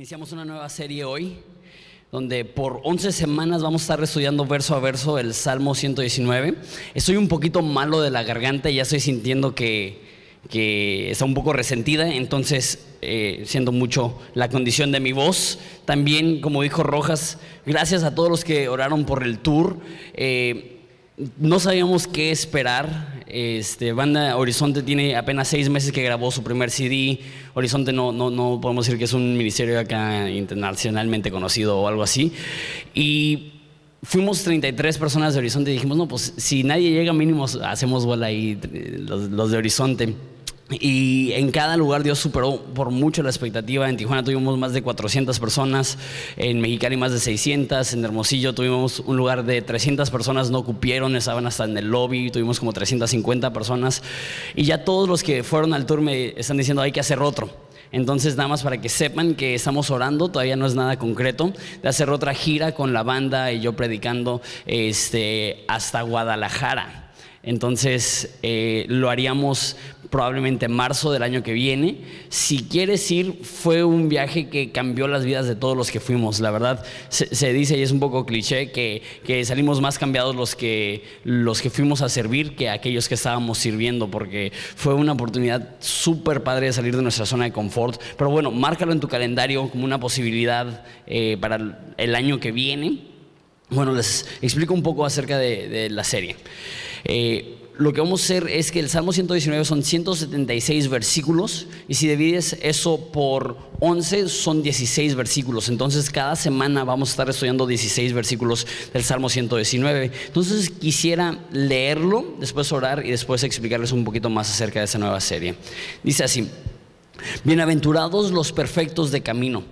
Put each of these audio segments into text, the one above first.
Iniciamos una nueva serie hoy, donde por 11 semanas vamos a estar estudiando verso a verso el Salmo 119. Estoy un poquito malo de la garganta y ya estoy sintiendo que, que está un poco resentida, entonces eh, siendo mucho la condición de mi voz. También, como dijo Rojas, gracias a todos los que oraron por el tour. Eh, no sabíamos qué esperar. Este, Banda Horizonte tiene apenas seis meses que grabó su primer CD. Horizonte no, no, no podemos decir que es un ministerio acá internacionalmente conocido o algo así. Y fuimos 33 personas de Horizonte y dijimos, no, pues si nadie llega mínimo hacemos bola ahí los, los de Horizonte. Y en cada lugar Dios superó por mucho la expectativa. En Tijuana tuvimos más de 400 personas, en Mexicali más de 600, en Hermosillo tuvimos un lugar de 300 personas, no cupieron, estaban hasta en el lobby, tuvimos como 350 personas. Y ya todos los que fueron al tour me están diciendo hay que hacer otro. Entonces, nada más para que sepan que estamos orando, todavía no es nada concreto, de hacer otra gira con la banda y yo predicando este, hasta Guadalajara. Entonces, eh, lo haríamos probablemente en marzo del año que viene. Si quieres ir, fue un viaje que cambió las vidas de todos los que fuimos. La verdad, se, dice, y es un poco cliché, que, que, salimos más cambiados los que, los que fuimos a servir que aquellos que estábamos sirviendo, porque fue una oportunidad súper padre de salir de nuestra zona de confort. Pero bueno, márcalo en tu calendario como una posibilidad eh, para el año que viene. Bueno, les explico un poco acerca de la serie. Eh, lo que vamos a hacer es que el Salmo 119 son 176 versículos y si divides eso por 11 son 16 versículos. Entonces cada semana vamos a estar estudiando 16 versículos del Salmo 119. Entonces quisiera leerlo, después orar y después explicarles un poquito más acerca de esa nueva serie. Dice así, bienaventurados los perfectos de camino,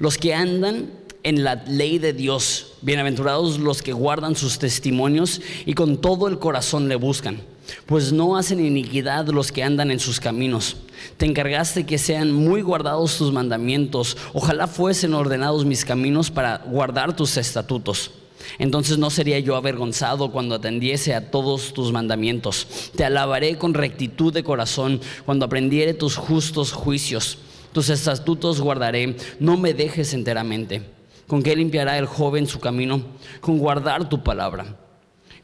los que andan en la ley de Dios. Bienaventurados los que guardan sus testimonios y con todo el corazón le buscan, pues no hacen iniquidad los que andan en sus caminos. Te encargaste que sean muy guardados tus mandamientos. Ojalá fuesen ordenados mis caminos para guardar tus estatutos. Entonces no sería yo avergonzado cuando atendiese a todos tus mandamientos. Te alabaré con rectitud de corazón cuando aprendiere tus justos juicios. Tus estatutos guardaré, no me dejes enteramente. ¿Con qué limpiará el joven su camino? Con guardar tu palabra.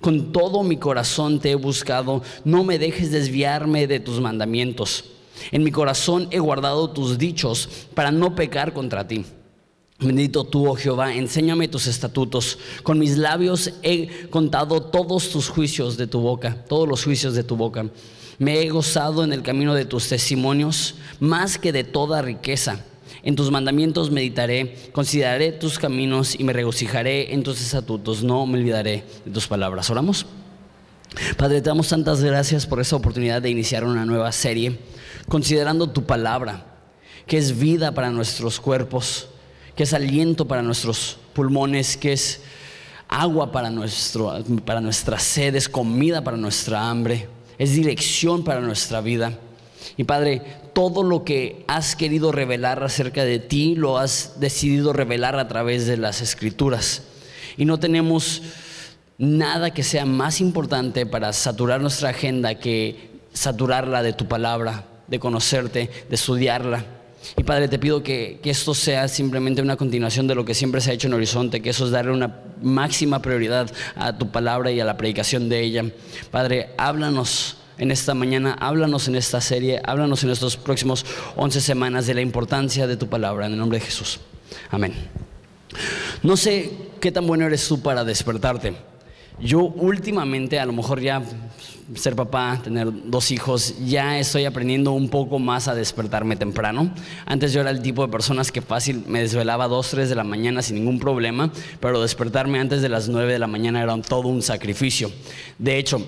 Con todo mi corazón te he buscado, no me dejes desviarme de tus mandamientos. En mi corazón he guardado tus dichos para no pecar contra ti. Bendito tú, oh Jehová, enséñame tus estatutos. Con mis labios he contado todos tus juicios de tu boca, todos los juicios de tu boca. Me he gozado en el camino de tus testimonios más que de toda riqueza. En tus mandamientos meditaré, consideraré tus caminos y me regocijaré en tus estatutos. No me olvidaré de tus palabras. Oramos. Padre, te damos tantas gracias por esta oportunidad de iniciar una nueva serie, considerando tu palabra, que es vida para nuestros cuerpos, que es aliento para nuestros pulmones, que es agua para, nuestro, para nuestra sed, es comida para nuestra hambre, es dirección para nuestra vida. Y Padre, todo lo que has querido revelar acerca de ti lo has decidido revelar a través de las escrituras. Y no tenemos nada que sea más importante para saturar nuestra agenda que saturarla de tu palabra, de conocerte, de estudiarla. Y Padre, te pido que, que, esto sea simplemente una continuación de lo que siempre se ha hecho en Horizonte, que eso es darle una máxima prioridad a tu palabra y a la predicación de ella. Padre, háblanos en esta mañana, háblanos en esta serie, háblanos en estos próximos 11 semanas de la importancia de tu palabra, en el nombre de Jesús. Amén. No sé qué tan bueno eres tú para despertarte. Yo últimamente, a lo mejor ya ser papá, tener dos hijos, ya estoy aprendiendo un poco más a despertarme temprano. Antes yo era el tipo de personas que fácil me desvelaba a 2, 3 de la mañana sin ningún problema, pero despertarme antes de las 9 de la mañana era todo un sacrificio. De hecho,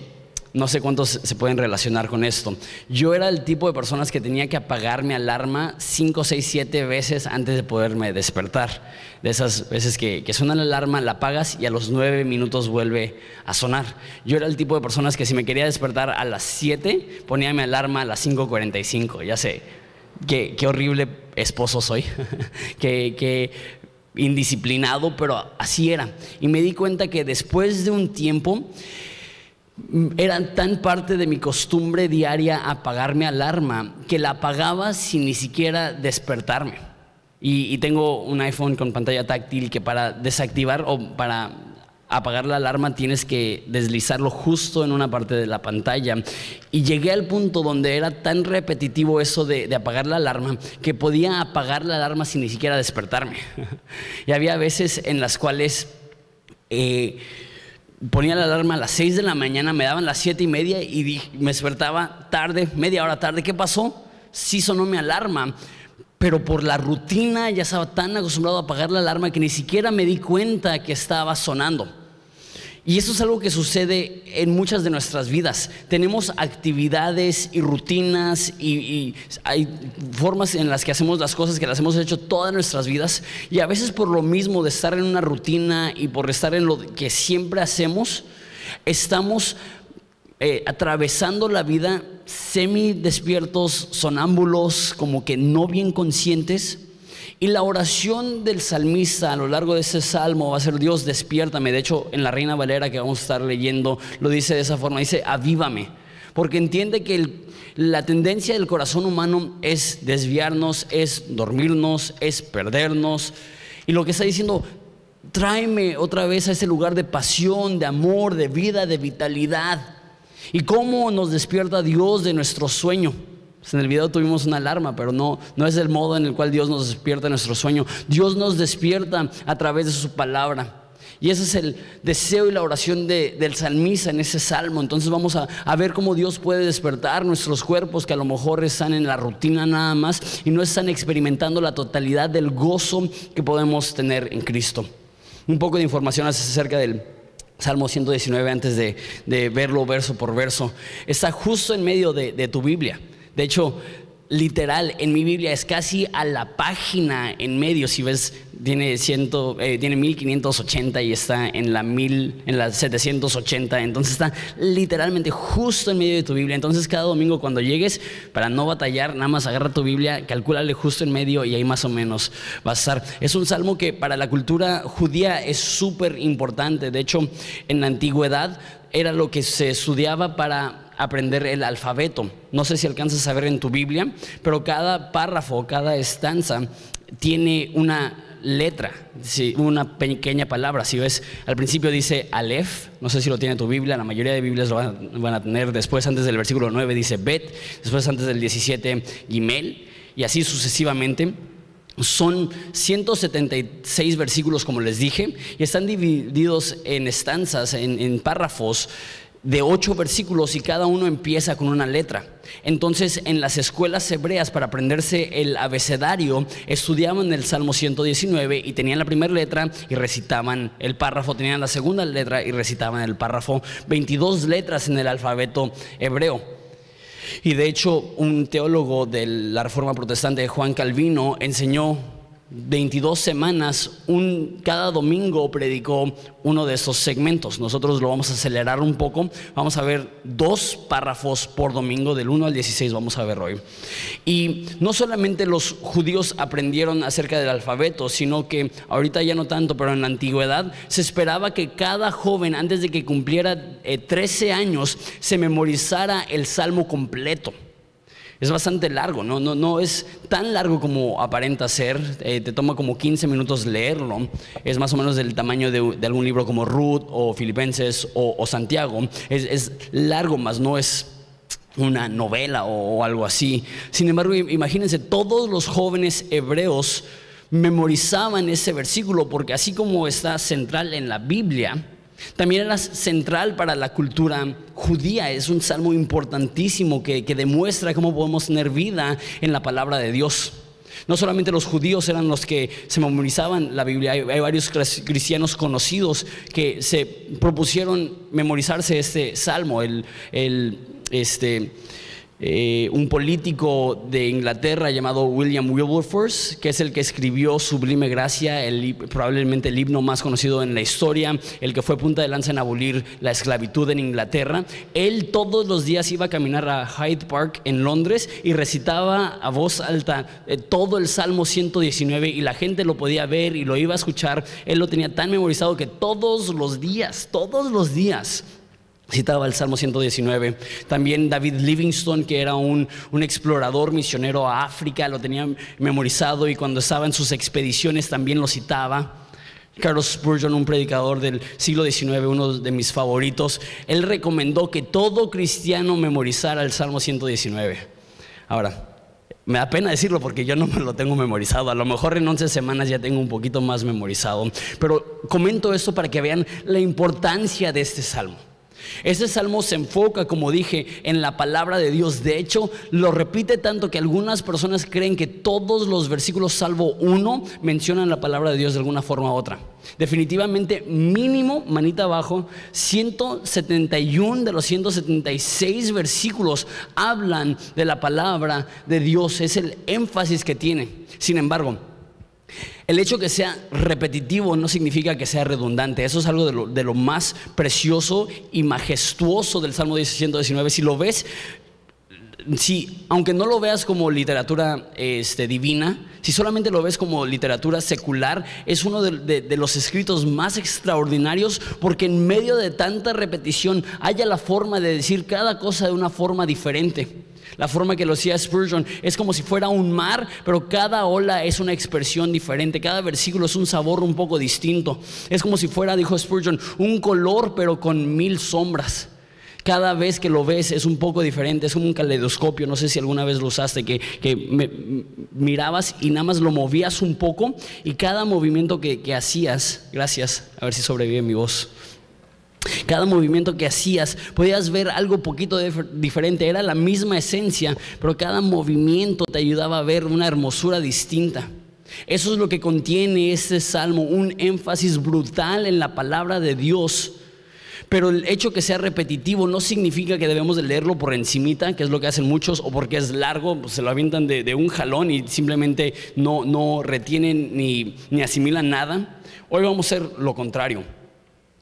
no sé cuántos se pueden relacionar con esto. Yo era el tipo de personas que tenía que apagar mi alarma 5, 6, 7 veces antes de poderme despertar. De esas veces que, suena la alarma, la apagas y a los 9 minutos vuelve a sonar. Yo era el tipo de personas que si me quería despertar a las 7, ponía mi alarma a las 5.45. Ya sé, qué, qué horrible esposo soy. qué indisciplinado, pero así era. Y me di cuenta que después de un tiempo era tan parte de mi costumbre diaria apagar mi alarma que la apagaba sin ni siquiera despertarme. Y, tengo un iPhone con pantalla táctil que para desactivar o para apagar la alarma tienes que deslizarlo justo en una parte de la pantalla. Y llegué al punto donde era tan repetitivo eso de, apagar la alarma que podía apagar la alarma sin ni siquiera despertarme. y había veces en las cuales eh, ponía la alarma a las 6 de la mañana, me daban las 7 y media y me despertaba tarde, media hora tarde. ¿Qué pasó? Sí sonó mi alarma pero por la rutina ya estaba tan acostumbrado a apagar la alarma que ni siquiera me di cuenta que estaba sonando. Y eso es algo que sucede en muchas de nuestras vidas. Tenemos actividades y rutinas y, hay formas en las que hacemos las cosas que las hemos hecho todas nuestras vidas. Y a veces por lo mismo de estar en una rutina y por estar en lo que siempre hacemos, estamos eh, atravesando la vida semi despiertos, sonámbulos, como que no bien conscientes. Y la oración del salmista a lo largo de ese salmo va a ser Dios despiértame. De hecho, en la Reina Valera que vamos a estar leyendo, lo dice de esa forma, dice avívame. Porque entiende que la tendencia del corazón humano es desviarnos, es dormirnos, es perdernos. Y lo que está diciendo, tráeme otra vez a ese lugar de pasión, de amor, de vida, de vitalidad. ¿Y cómo nos despierta Dios de nuestro sueño? Pues en el video tuvimos una alarma, pero no, no es el modo en el cual Dios nos despierta de nuestro sueño. Dios nos despierta a través de su palabra. Y ese es el deseo y la oración del salmista en ese salmo. Entonces vamos a, a, ver cómo Dios puede despertar nuestros cuerpos que a lo mejor están en la rutina nada más y no están experimentando la totalidad del gozo que podemos tener en Cristo. Un poco de información acerca del, Salmo 119 antes de, verlo verso por verso. Está justo en medio de, de tu Biblia. De hecho, literal, en mi Biblia es casi a la página en medio. Si ves, tiene, ciento, eh, tiene 1580 y está en la, mil, en la 780. Entonces está literalmente justo en medio de tu Biblia. Entonces cada domingo cuando llegues, para no batallar, nada más agarra tu Biblia, calcúlale justo en medio y ahí más o menos va a estar. Es un salmo que para la cultura judía es súper importante. De hecho, en la antigüedad era lo que se estudiaba para aprender el alfabeto. No sé si alcanzas a ver en tu Biblia, pero cada párrafo, cada estanza tiene una letra, una pequeña palabra. Si ves, al principio dice Aleph, no sé si lo tiene tu Biblia, la mayoría de Biblias lo van, a tener. Después, antes del versículo 9, dice Bet, después, antes del 17, Gimel, y así sucesivamente. Son 176 versículos, como les dije, y están divididos en estanzas, en párrafos de ocho versículos y cada uno empieza con una letra. Entonces, en las escuelas hebreas, para aprenderse el abecedario, estudiaban el Salmo 119 y tenían la primera letra y recitaban el párrafo, tenían la segunda letra y recitaban el párrafo, 22 letras en el alfabeto hebreo. Y de hecho, un teólogo de la Reforma Protestante, Juan Calvino, enseñó 22 semanas, un, cada domingo predicó uno de esos segmentos. Nosotros lo vamos a acelerar un poco. Vamos a ver dos párrafos por domingo, del 1 al 16 vamos a ver hoy. Y no solamente los judíos aprendieron acerca del alfabeto, sino que ahorita ya no tanto, pero en la antigüedad se esperaba que cada joven, antes de que cumpliera 13 eh, años, se memorizara el salmo completo es bastante largo, ¿no? No, no es tan largo como aparenta ser, eh, te toma como 15 minutos leerlo, es más o menos del tamaño de, algún libro como Ruth o Filipenses o, Santiago, es, largo, más no es una novela o, algo así. Sin embargo, imagínense, todos los jóvenes hebreos memorizaban ese versículo porque así como está central en la Biblia, también era central para la cultura judía. Es un salmo importantísimo que, demuestra cómo podemos tener vida en la palabra de Dios. No solamente los judíos eran los que se memorizaban la Biblia, hay, varios cristianos conocidos que se propusieron memorizarse este salmo, el, el este, eh, un político de Inglaterra llamado William Wilberforce, que es el que escribió Sublime Gracia, el, probablemente el himno más conocido en la historia, el que fue punta de lanza en abolir la esclavitud en Inglaterra. Él todos los días iba a caminar a Hyde Park en Londres y recitaba a voz alta eh, todo el Salmo 119 y la gente lo podía ver y lo iba a escuchar. Él lo tenía tan memorizado que todos los días, todos los días, citaba el Salmo 119. También David Livingstone, que era un, explorador misionero a África, lo tenía memorizado y cuando estaba en sus expediciones también lo citaba. Carlos Spurgeon, un predicador del siglo XIX, uno de mis favoritos, él recomendó que todo cristiano memorizara el Salmo 119. Ahora, me da pena decirlo porque yo no me lo tengo memorizado. A lo mejor en 11 semanas ya tengo un poquito más memorizado. Pero comento esto para que vean la importancia de este salmo. Ese salmo se enfoca, como dije, en la palabra de Dios. De hecho, lo repite tanto que algunas personas creen que todos los versículos, salvo uno, mencionan la palabra de Dios de alguna forma u otra. Definitivamente, mínimo, manita abajo, 171 de los 176 versículos hablan de la palabra de Dios. Es el énfasis que tiene. Sin embargo, el hecho que sea repetitivo no significa que sea redundante. Eso es algo de lo, más precioso y majestuoso del Salmo 119. Si lo ves, si, aunque no lo veas como literatura este, divina, si solamente lo ves como literatura secular, es uno de, los escritos más extraordinarios porque en medio de tanta repetición haya la forma de decir cada cosa de una forma diferente. La forma que lo hacía Spurgeon es como si fuera un mar, pero cada ola es una expresión diferente, cada versículo es un sabor un poco distinto. Es como si fuera, dijo Spurgeon, un color pero con mil sombras. Cada vez que lo ves es un poco diferente, es como un caleidoscopio, no sé si alguna vez lo usaste, que, mirabas y nada más lo movías un poco y cada movimiento que, que hacías, gracias, a ver si sobrevive mi voz. Cada movimiento que hacías podías ver algo poquito diferente, era la misma esencia, pero cada movimiento te ayudaba a ver una hermosura distinta. Eso es lo que contiene este salmo, un énfasis brutal en la palabra de Dios. Pero el hecho que sea repetitivo no significa que debemos de leerlo por encimita, que es lo que hacen muchos, o porque es largo, pues se lo avientan de, un jalón y simplemente no, no retienen ni, ni asimilan nada. Hoy vamos a hacer lo contrario.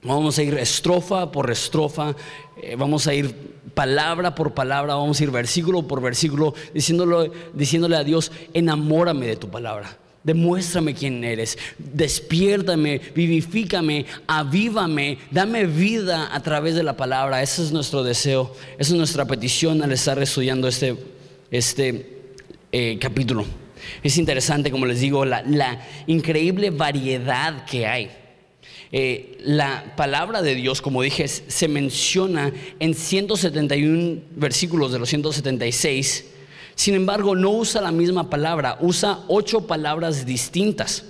Vamos a ir estrofa por estrofa, eh, vamos a ir palabra por palabra, vamos a ir versículo por versículo, diciéndole, diciéndole a Dios, enamórame de tu palabra. Demuéstrame quién eres, despiértame, vivifícame, avívame, dame vida a través de la palabra. Ese es nuestro deseo, esa es nuestra petición al estar estudiando este, este eh, capítulo. Es interesante, como les digo, la, la increíble variedad que hay. Eh, la palabra de Dios, como dije, se menciona en 171 versículos de los 176. Sin embargo, no usa la misma palabra, usa ocho palabras distintas.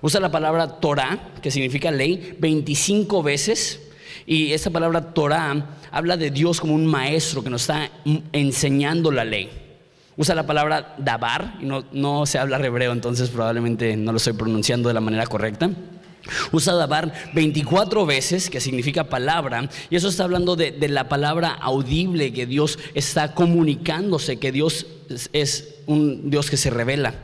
Usa la palabra Torah, que significa ley, 25 veces. Y esa palabra Torah habla de Dios como un maestro que nos está enseñando la ley. Usa la palabra dabar, y no, no se habla hebreo, entonces probablemente no lo estoy pronunciando de la manera correcta. Usa dabar 24 veces, que significa palabra, y eso está hablando de, la palabra audible que Dios está comunicándose, que Dios es, un Dios que se revela.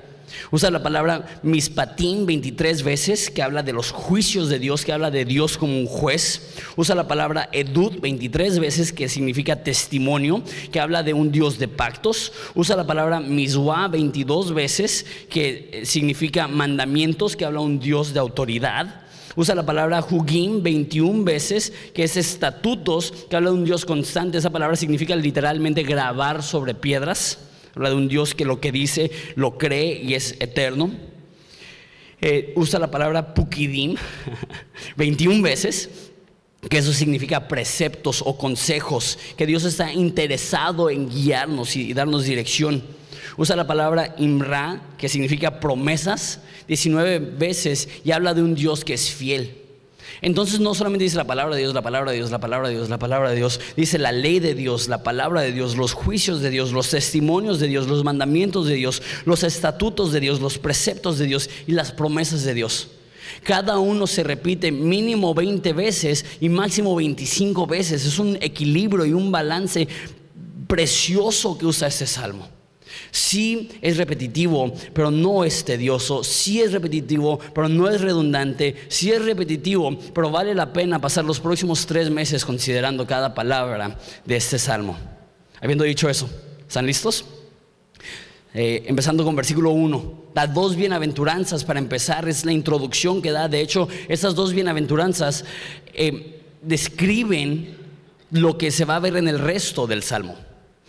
Usa la palabra mispatín 23 veces, que habla de los juicios de Dios, que habla de Dios como un juez. Usa la palabra edut 23 veces, que significa testimonio, que habla de un Dios de pactos. Usa la palabra miswa 22 veces, que eh, significa mandamientos, que habla de un Dios de autoridad. Usa la palabra Hugim 21 veces, que es estatutos, que habla de un Dios constante. Esa palabra significa literalmente grabar sobre piedras. Habla de un Dios que lo que dice lo cree y es eterno. Eh, usa la palabra Pukidim 21 veces, que eso significa preceptos o consejos, que Dios está interesado en guiarnos y darnos dirección. Usa la palabra Imra, que significa promesas, 19 veces y habla de un Dios que es fiel. Entonces no solamente dice la palabra de Dios, la palabra de Dios, la palabra de Dios, la palabra de Dios, dice la ley de Dios, la palabra de Dios, los juicios de Dios, los testimonios de Dios, los mandamientos de Dios, los estatutos de Dios, los preceptos de Dios y las promesas de Dios. Cada uno se repite mínimo 20 veces y máximo 25 veces. Es un equilibrio y un balance precioso que usa este salmo. Sí es repetitivo, pero no es tedioso. Sí es repetitivo, pero no es redundante. Sí es repetitivo, pero vale la pena pasar los próximos tres meses considerando cada palabra de este salmo. Habiendo dicho eso, ¿están listos? Eh, empezando con versículo 1, da dos bienaventuranzas para empezar, es la introducción que da. De hecho, esas dos bienaventuranzas eh, describen lo que se va a ver en el resto del Salmo.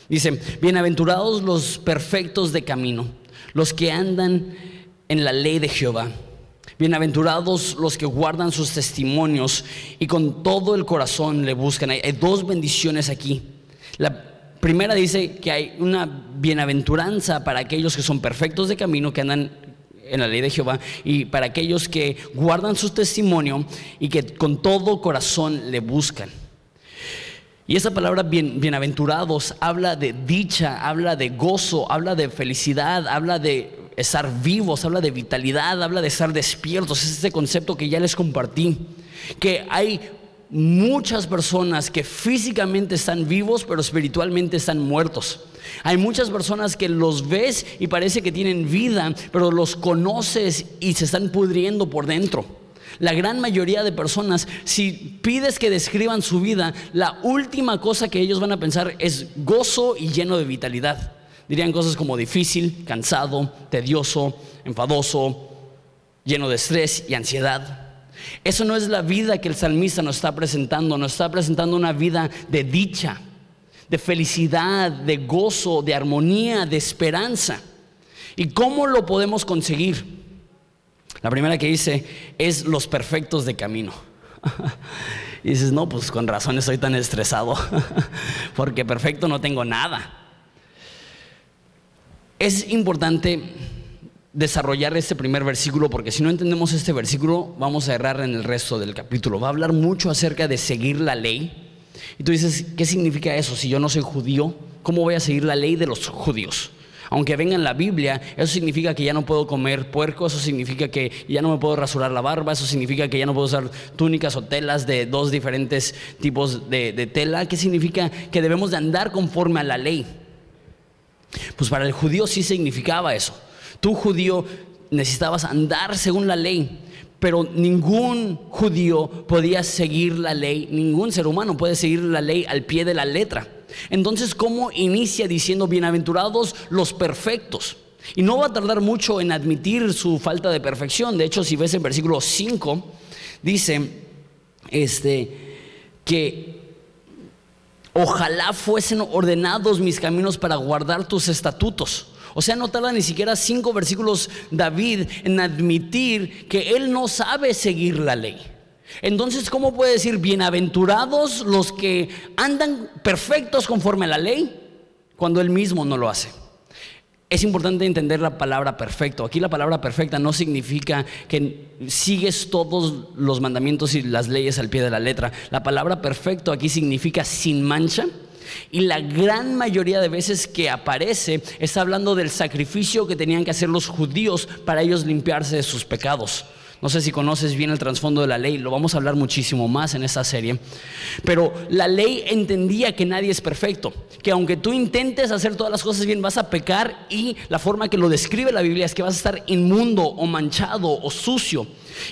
Dice, bienaventurados los perfectos de camino, los que andan en la ley de Jehová. Bienaventurados los que guardan sus testimonios y con todo el corazón le buscan. Hay, dos bendiciones aquí. La primera dice que hay una bienaventuranza para aquellos que son perfectos de camino, que andan en la ley de Jehová, y para aquellos que guardan su testimonio y que con todo corazón le buscan. Y esa palabra bienaventurados habla de dicha, habla de gozo, habla de felicidad, habla de estar vivos, habla de vitalidad, habla de estar despiertos. Es este concepto que ya les compartí. Que hay muchas personas que físicamente están vivos, pero espiritualmente están muertos. Hay muchas personas que los ves y parece que tienen vida, pero los conoces y se están pudriendo por dentro. La gran mayoría de personas, si pides que describan su vida, la última cosa que ellos van a pensar es gozo y lleno de vitalidad. Dirían cosas como difícil, cansado, tedioso, enfadoso, lleno de estrés y ansiedad. Eso no es la vida que el salmista nos está presentando, nos está presentando una vida de dicha, de felicidad, de gozo, de armonía, de esperanza. ¿Y cómo lo podemos conseguir? La primera que dice es los perfectos de camino. y dices, no, pues con razón estoy tan estresado, porque perfecto no tengo nada. Es importante desarrollar este primer versículo porque si no entendemos este versículo vamos a errar en el resto del capítulo. Va a hablar mucho acerca de seguir la ley. Y tú dices, ¿qué significa eso? Si yo no soy judío, ¿cómo voy a seguir la ley de los judíos? Aunque venga en la Biblia, eso significa que ya no puedo comer puerco, eso significa que ya no me puedo rasurar la barba, eso significa que ya no puedo usar túnicas o telas de dos diferentes tipos de, tela. ¿Qué significa? Que debemos de andar conforme a la ley. Pues para el judío sí significaba eso. Tú judío necesitabas andar según la ley, pero ningún judío podía seguir la ley, ningún ser humano puede seguir la ley al pie de la letra. Entonces, ¿cómo inicia diciendo bienaventurados los perfectos? Y no va a tardar mucho en admitir su falta de perfección. De hecho, si ves el versículo 5, dice este, que ojalá fuesen ordenados mis caminos para guardar tus estatutos. O sea, no tarda ni siquiera cinco versículos David en admitir que él no sabe seguir la ley. Entonces, ¿cómo puede decir bienaventurados los que andan perfectos conforme a la ley cuando él mismo no lo hace? Es importante entender la palabra perfecto. Aquí la palabra perfecta no significa que sigues todos los mandamientos y las leyes al pie de la letra. La palabra perfecto aquí significa sin mancha. Y la gran mayoría de veces que aparece está hablando del sacrificio que tenían que hacer los judíos para ellos limpiarse de sus pecados. No sé si conoces bien el trasfondo de la ley, lo vamos a hablar muchísimo más en esta serie. Pero la ley entendía que nadie es perfecto, que aunque tú intentes hacer todas las cosas bien, vas a pecar y la forma que lo describe la Biblia es que vas a estar inmundo o manchado o sucio.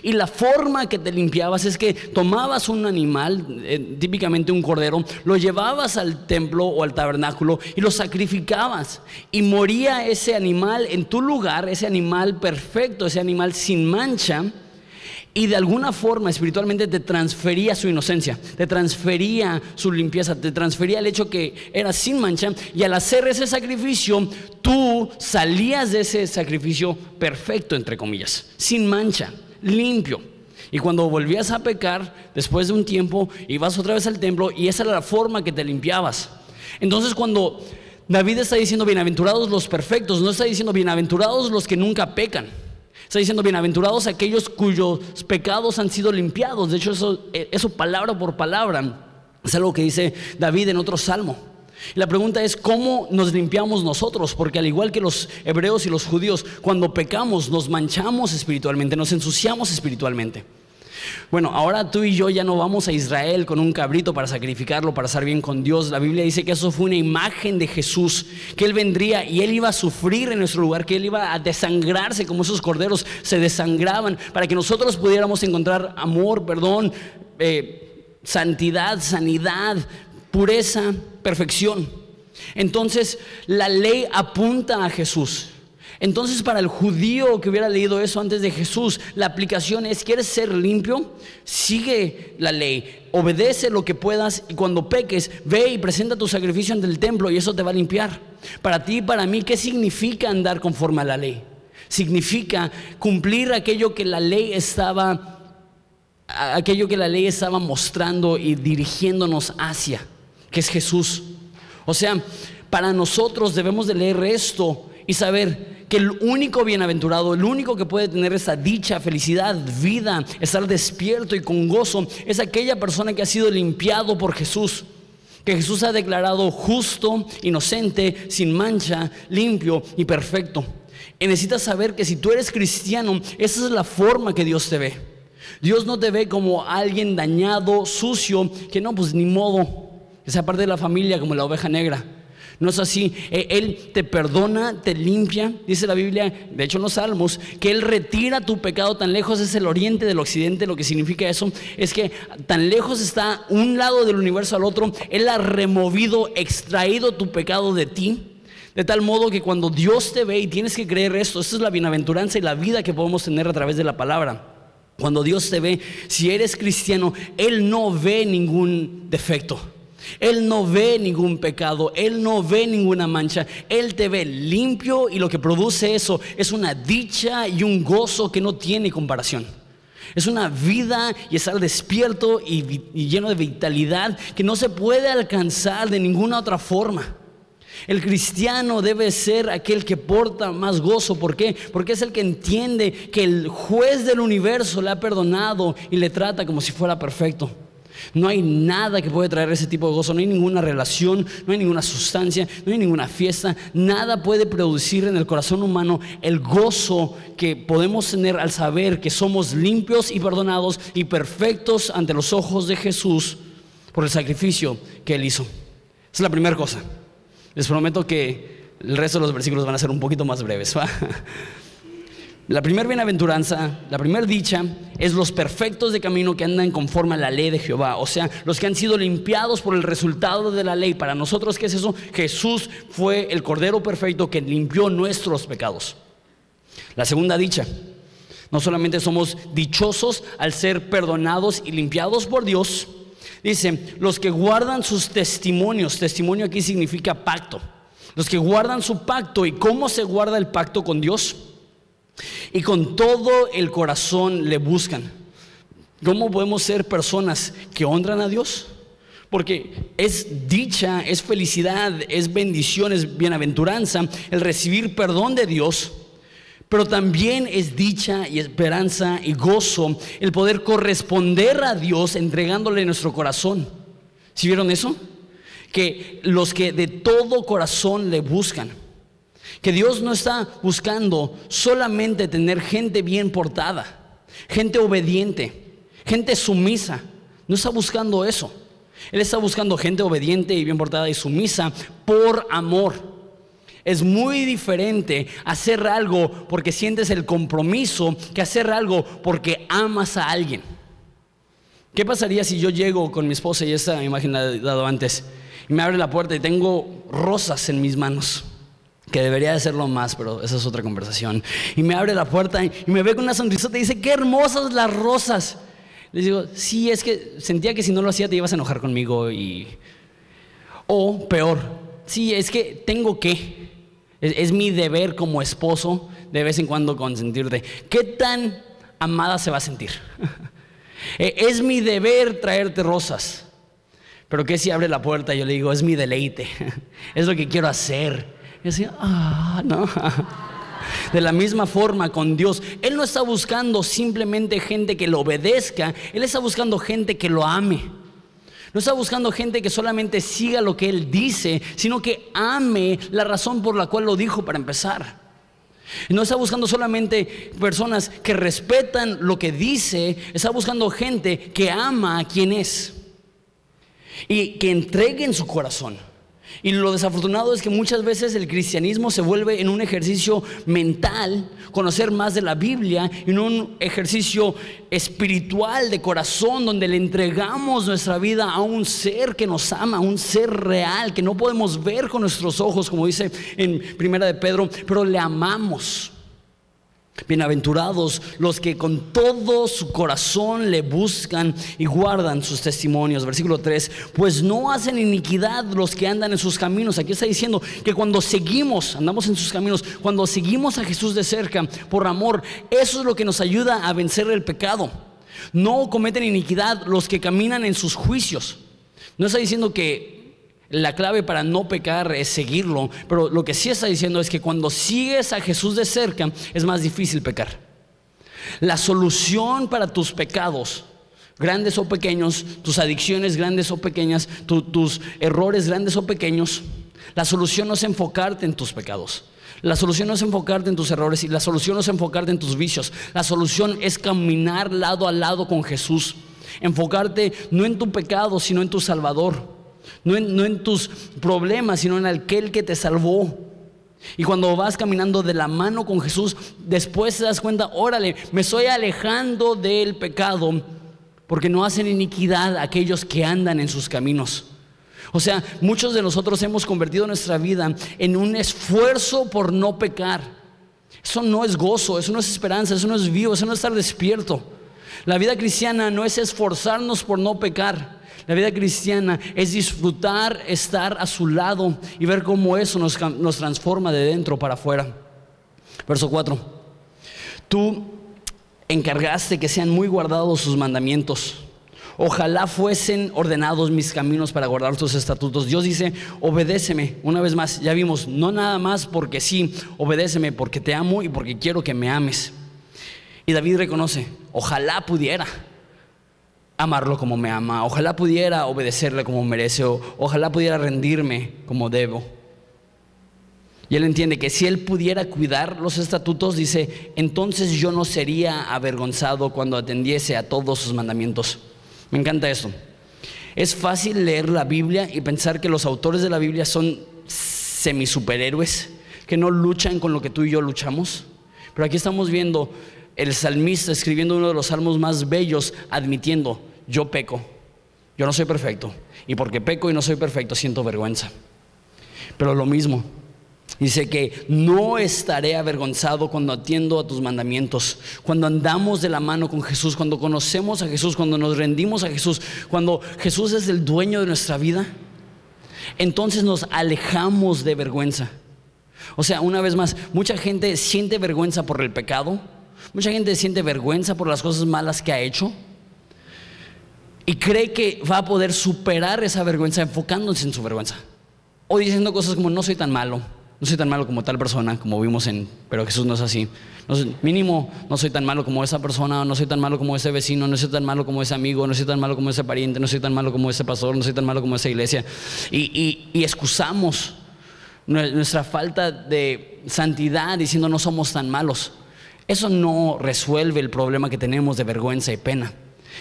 Y la forma que te limpiabas es que tomabas un animal, eh, típicamente un cordero, lo llevabas al templo o al tabernáculo y lo sacrificabas. Y moría ese animal en tu lugar, ese animal perfecto, ese animal sin mancha. Y de alguna forma espiritualmente te transfería su inocencia, te transfería su limpieza, te transfería el hecho que era sin mancha. Y al hacer ese sacrificio, tú salías de ese sacrificio perfecto, entre comillas, sin mancha limpio. Y cuando volvías a pecar, después de un tiempo, ibas otra vez al templo y esa era la forma que te limpiabas. Entonces cuando David está diciendo bienaventurados los perfectos, no está diciendo bienaventurados los que nunca pecan. Está diciendo bienaventurados aquellos cuyos pecados han sido limpiados. De hecho, eso, eso palabra por palabra es algo que dice David en otro salmo. La pregunta es cómo nos limpiamos nosotros, porque al igual que los hebreos y los judíos, cuando pecamos nos manchamos espiritualmente, nos ensuciamos espiritualmente. Bueno, ahora tú y yo ya no vamos a Israel con un cabrito para sacrificarlo, para estar bien con Dios. La Biblia dice que eso fue una imagen de Jesús, que Él vendría y Él iba a sufrir en nuestro lugar, que Él iba a desangrarse como esos corderos se desangraban, para que nosotros pudiéramos encontrar amor, perdón, eh, santidad, sanidad, pureza, perfección. Entonces la ley apunta a Jesús. Entonces para el judío que hubiera leído eso antes de Jesús, la aplicación es, ¿quieres ser limpio? Sigue la ley, obedece lo que puedas y cuando peques, ve y presenta tu sacrificio ante el templo y eso te va a limpiar. Para ti y para mí, ¿qué significa andar conforme a la ley? Significa cumplir aquello que la ley estaba aquello que la ley estaba mostrando y dirigiéndonos hacia, que es Jesús. O sea, para nosotros debemos de leer esto y saber que el único bienaventurado, el único que puede tener esa dicha, felicidad, vida, estar despierto y con gozo, es aquella persona que ha sido limpiado por Jesús. Que Jesús ha declarado justo, inocente, sin mancha, limpio y perfecto. Y necesitas saber que si tú eres cristiano, esa es la forma que Dios te ve. Dios no te ve como alguien dañado, sucio, que no, pues ni modo, que sea parte de la familia como la oveja negra. No es así. E, él te perdona, te limpia. Dice la Biblia, de hecho en los Salmos, que Él retira tu pecado tan lejos es el oriente del occidente. Lo que significa eso es que tan lejos está un lado del universo al otro. Él ha removido, extraído tu pecado de ti. De tal modo que cuando Dios te ve y tienes que creer esto, esta es la bienaventuranza y la vida que podemos tener a través de la palabra. Cuando Dios te ve, si eres cristiano, Él no ve ningún defecto. Él no ve ningún pecado, Él no ve ninguna mancha, Él te ve limpio y lo que produce eso es una dicha y un gozo que no tiene comparación. Es una vida y estar despierto y, lleno de vitalidad que no se puede alcanzar de ninguna otra forma. El cristiano debe ser aquel que porta más gozo. ¿Por qué? Porque es el que entiende que el juez del universo le ha perdonado y le trata como si fuera perfecto. No hay nada que puede traer ese tipo de gozo, no hay ninguna relación, no hay ninguna sustancia, no hay ninguna fiesta, nada puede producir en el corazón humano el gozo que podemos tener al saber que somos limpios y perdonados y perfectos ante los ojos de Jesús por el sacrificio que Él hizo. Esa es la primera cosa. Les prometo que el resto de los versículos van a ser un poquito más breves. La primera bienaventuranza, la primera dicha, es los perfectos de camino que andan conforme a la ley de Jehová. O sea, los que han sido limpiados por el resultado de la ley. Para nosotros, ¿qué es eso? Jesús fue el Cordero perfecto que limpió nuestros pecados. La segunda dicha, no solamente somos dichosos al ser perdonados y limpiados por Dios, dice, los que guardan sus testimonios, testimonio aquí significa pacto, los que guardan su pacto y cómo se guarda el pacto con Dios y con todo el corazón le buscan. ¿Cómo podemos ser personas que honran a Dios? Porque es dicha, es felicidad, es bendición, es bienaventuranza el recibir perdón de Dios, pero también es dicha y esperanza y gozo el poder corresponder a Dios entregándole nuestro corazón. ¿Sí vieron eso? Que los que de todo corazón le buscan, que Dios no está buscando solamente tener gente bien portada, gente obediente, gente sumisa. No está buscando eso. Él está buscando gente obediente y bien portada y sumisa por amor. Es muy diferente hacer algo porque sientes el compromiso que hacer algo porque amas a alguien. ¿Qué pasaría si yo llego con mi esposa y esta imagen la he dado antes y me abre la puerta y tengo rosas en mis manos? Que debería de serlo más, pero esa es otra conversación. Y me abre la puerta y me ve con una sonrisa y dice, qué hermosas las rosas. Les digo, sí, es que sentía que si no lo hacía te ibas a enojar conmigo y... O peor, sí, es que tengo que, es, es mi deber como esposo de vez en cuando consentirte. ¿Qué tan amada se va a sentir? E, es mi deber traerte rosas. Pero que si abre la puerta, yo le digo, es mi deleite, es lo que quiero hacer. Y decía, ah, no. De la misma forma con Dios, Él no está buscando simplemente gente que lo obedezca, Él está buscando gente que lo ame. No está buscando gente que solamente siga lo que Él dice, sino que ame la razón por la cual lo dijo para empezar. No está buscando solamente personas que respetan lo que dice, está buscando gente que ama a quien es y que entreguen su corazón Y lo desafortunado es que muchas veces el cristianismo se vuelve en un ejercicio mental, conocer más de la Biblia, en un ejercicio espiritual de corazón, donde le entregamos nuestra vida a un ser que nos ama, un ser real, que no podemos ver con nuestros ojos, como dice en Primera de Pedro, pero le amamos. Bienaventurados los que con todo su corazón le buscan y guardan sus testimonios. Versículo 3, pues no hacen iniquidad los que andan en sus caminos. Aquí está diciendo que cuando seguimos, andamos en sus caminos, cuando seguimos a Jesús de cerca por amor, eso es lo que nos ayuda a vencer el pecado. No cometen iniquidad los que caminan en sus juicios. No está diciendo que la clave para no pecar es seguirlo, pero lo que sí está diciendo es que cuando sigues a Jesús de cerca es más difícil pecar. La solución para tus pecados, grandes o pequeños, tus adicciones grandes o pequeñas, tus errores grandes o pequeños, la solución no es enfocarte en tus pecados. La solución no es enfocarte en tus errores y la solución no es enfocarte en tus vicios. La solución es caminar lado a lado con Jesús. Enfocarte no en tu pecado, sino en tu Salvador. No en, tus problemas, sino en aquel que te salvó. Y cuando vas caminando de la mano con Jesús, después te das cuenta, órale, me estoy alejando del pecado, porque no hacen iniquidad aquellos que andan en sus caminos. O sea, muchos de nosotros hemos convertido nuestra vida en un esfuerzo por no pecar. Eso no es gozo, eso no es esperanza, eso no es vivo, eso no es estar despierto. La vida cristiana no es esforzarnos por no pecar. La vida cristiana es disfrutar estar a su lado y ver cómo eso nos, nos transforma de dentro para afuera. Verso 4. Tú encargaste que sean muy guardados sus mandamientos. Ojalá fuesen ordenados mis caminos para guardar tus estatutos. Dios dice, obedéceme. Una vez más, ya vimos, no nada más porque sí, obedéceme porque te amo y porque quiero que me ames. Y David reconoce, ojalá pudiera amarlo como me ama, ojalá pudiera obedecerle como merece, ojalá pudiera rendirme como debo. Y él entiende que si él pudiera cuidar los estatutos, dice, entonces yo no sería avergonzado cuando atendiese a todos sus mandamientos. Me encanta esto. Es fácil leer la Biblia y pensar que los autores de la Biblia son semi superhéroes, que no luchan con lo que tú y yo luchamos. Pero aquí estamos viendo el salmista escribiendo uno de los salmos más bellos, admitiendo, yo peco, yo no soy perfecto, y porque peco y no soy perfecto siento vergüenza. Pero lo mismo, dice que no estaré avergonzado cuando atiendo a tus mandamientos, cuando andamos de la mano con Jesús, cuando conocemos a Jesús, cuando nos rendimos a Jesús, cuando Jesús es el dueño de nuestra vida, entonces nos alejamos de vergüenza. O sea, una vez más, mucha gente siente vergüenza por el pecado, mucha gente siente vergüenza por las cosas malas que ha hecho y cree que va a poder superar esa vergüenza enfocándose en su vergüenza. O diciendo cosas como no soy tan malo, no soy tan malo como tal persona, como vimos en, pero Jesús no es así. mínimo, no soy tan malo como esa persona, no soy tan malo como ese vecino, no soy tan malo como ese amigo, no soy tan malo como ese pariente, no soy tan malo como ese pastor, no soy tan malo como esa iglesia. Y, y excusamos nuestra falta de santidad diciendo no somos tan malos. Eso no resuelve el problema que tenemos de vergüenza y pena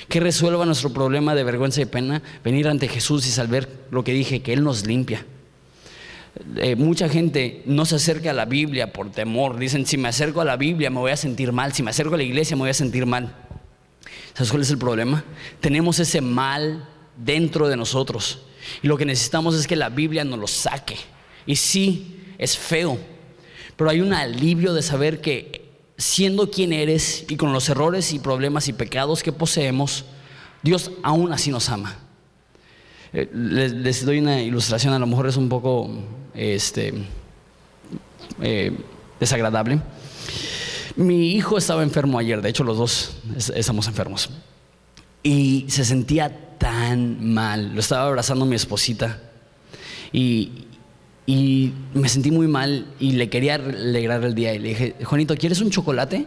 que resuelva nuestro problema de vergüenza y pena, venir ante Jesús y saber lo que dije, que Él nos limpia. Eh, mucha gente no se acerca a la Biblia por temor. Dicen, si me acerco a la Biblia me voy a sentir mal, si me acerco a la iglesia me voy a sentir mal. ¿Sabes cuál es el problema? Tenemos ese mal dentro de nosotros. Y lo que necesitamos es que la Biblia nos lo saque. Y sí, es feo, pero hay un alivio de saber que siendo quien eres y con los errores y problemas y pecados que poseemos, Dios aún así nos ama. Eh, les, doy una ilustración, a lo mejor es un poco este, eh, desagradable. Mi hijo estaba enfermo ayer, de hecho los dos estamos enfermos. Y se sentía tan mal, lo estaba abrazando mi esposita. Y, y me sentí muy mal y le quería alegrar el día. Y le dije, Juanito, ¿quieres un chocolate?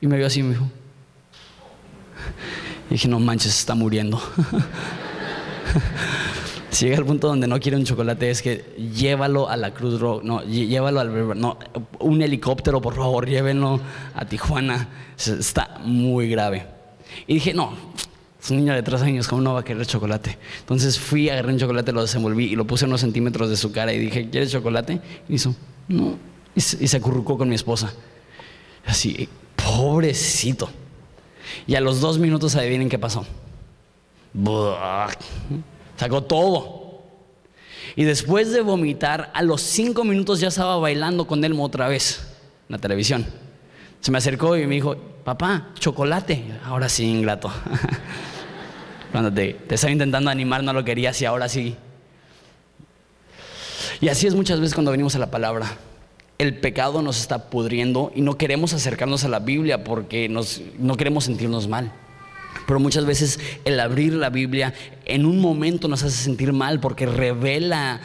Y me vio así y me dijo. Y dije, no manches, está muriendo. si llega al punto donde no quiere un chocolate, es que llévalo a la Cruz Roja, no, llévalo al. No, un helicóptero, por favor, llévenlo a Tijuana. Está muy grave. Y dije, no, Es un niño de tres años, ¿cómo no va a querer chocolate? Entonces fui, agarré un chocolate, lo desenvolví y lo puse unos centímetros de su cara y dije, ¿quieres chocolate? Y hizo, no. Y se, acurrucó con mi esposa. Así, pobrecito. Y a los dos minutos adivinen qué pasó. Sacó todo. Y después de vomitar, a los cinco minutos ya estaba bailando con Elmo otra vez en la televisión. Se me acercó y me dijo, papá, chocolate. Ahora sí, ingrato. Cuando te, te estaba intentando animar, no lo querías y ahora sí. Y así es muchas veces cuando venimos a la palabra. El pecado nos está pudriendo y no queremos acercarnos a la Biblia porque no queremos sentirnos mal. Pero muchas veces el abrir la Biblia en un momento nos hace sentir mal porque revela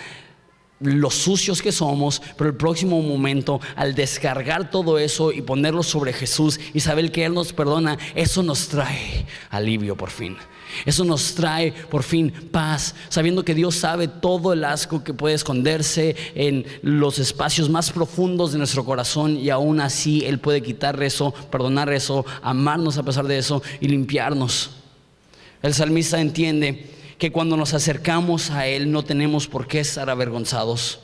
los sucios que somos, pero el próximo momento, al descargar todo eso y ponerlo sobre Jesús y saber que Él nos perdona, eso nos trae alivio por fin. Eso nos trae por fin paz, sabiendo que Dios sabe todo el asco que puede esconderse en los espacios más profundos de nuestro corazón y aún así Él puede quitar eso, perdonar eso, amarnos a pesar de eso y limpiarnos. El salmista entiende que cuando nos acercamos a Él no tenemos por qué estar avergonzados.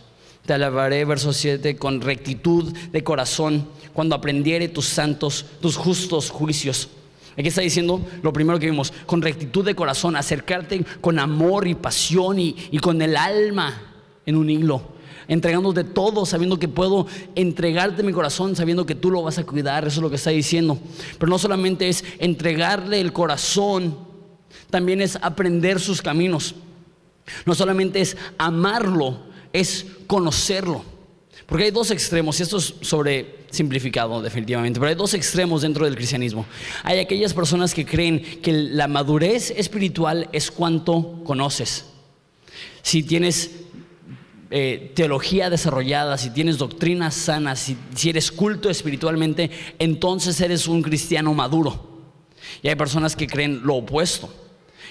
Te alabaré, verso 7, con rectitud de corazón, cuando aprendiere tus santos, tus justos juicios. Aquí está diciendo lo primero que vimos, con rectitud de corazón, acercarte con amor y pasión y, y con el alma en un hilo, entregándote todo, sabiendo que puedo entregarte mi corazón, sabiendo que tú lo vas a cuidar, eso es lo que está diciendo. Pero no solamente es entregarle el corazón, también es aprender sus caminos. No solamente es amarlo, es conocerlo. Porque hay dos extremos, y esto es sobre simplificado definitivamente, pero hay dos extremos dentro del cristianismo. Hay aquellas personas que creen que la madurez espiritual es cuanto conoces. Si tienes eh, teología desarrollada, si tienes doctrinas sanas, si, si eres culto espiritualmente, entonces eres un cristiano maduro. Y hay personas que creen lo opuesto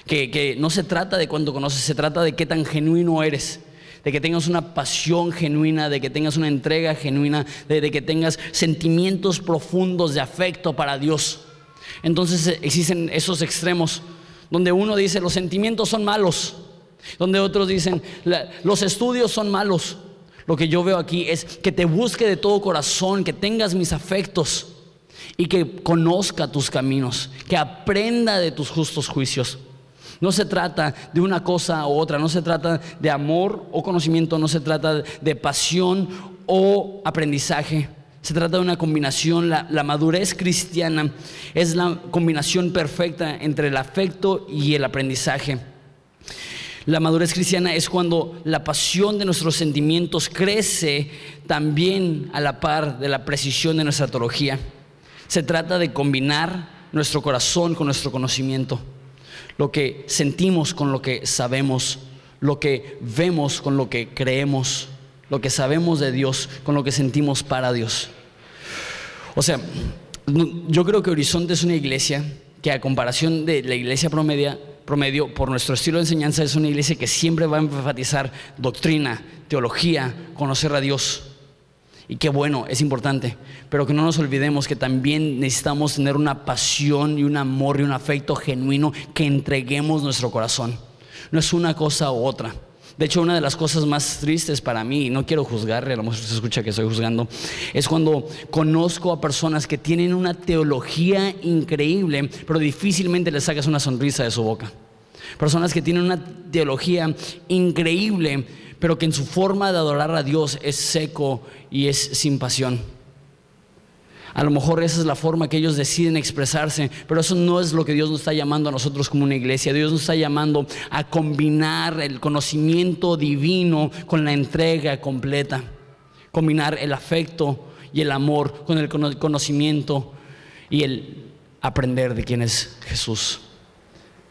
que, no se trata de cuánto conoces, se trata de qué tan genuino eres de que tengas una pasión genuina, de que tengas una entrega genuina, de, que tengas sentimientos profundos de afecto para Dios. Entonces eh, existen esos extremos donde uno dice los sentimientos son malos, donde otros dicen los estudios son malos. Lo que yo veo aquí es que te busque de todo corazón, que tengas mis afectos y que conozca tus caminos, que aprenda de tus justos juicios. No se trata de una cosa u otra, no se trata de amor o conocimiento, no se trata de pasión o aprendizaje. Se trata de una combinación, la, madurez cristiana es la combinación perfecta entre el afecto y el aprendizaje. La madurez cristiana es cuando la pasión de nuestros sentimientos crece también a la par de la precisión de nuestra teología. Se trata de combinar nuestro corazón con nuestro conocimiento lo que sentimos con lo que sabemos, lo que vemos con lo que creemos, lo que sabemos de Dios con lo que sentimos para Dios. O sea, yo creo que Horizonte es una iglesia que a comparación de la iglesia promedio, promedio, por nuestro estilo de enseñanza, es una iglesia que siempre va a enfatizar doctrina, teología, conocer a Dios. Y qué bueno, es importante. Pero que no nos olvidemos que también necesitamos tener una pasión y un amor y un afecto genuino que entreguemos nuestro corazón. No es una cosa u otra. De hecho, una de las cosas más tristes para mí, y no quiero juzgarle, a lo mejor se escucha que estoy juzgando, es cuando conozco a personas que tienen una teología increíble, pero difícilmente les sacas una sonrisa de su boca. Personas que tienen una teología increíble, pero que en su forma de adorar a Dios es seco y es sin pasión. A lo mejor esa es la forma que ellos deciden expresarse, pero eso no es lo que Dios nos está llamando a nosotros como una iglesia. Dios nos está llamando a combinar el conocimiento divino con la entrega completa. Combinar el afecto y el amor con el conocimiento y el aprender de quién es Jesús.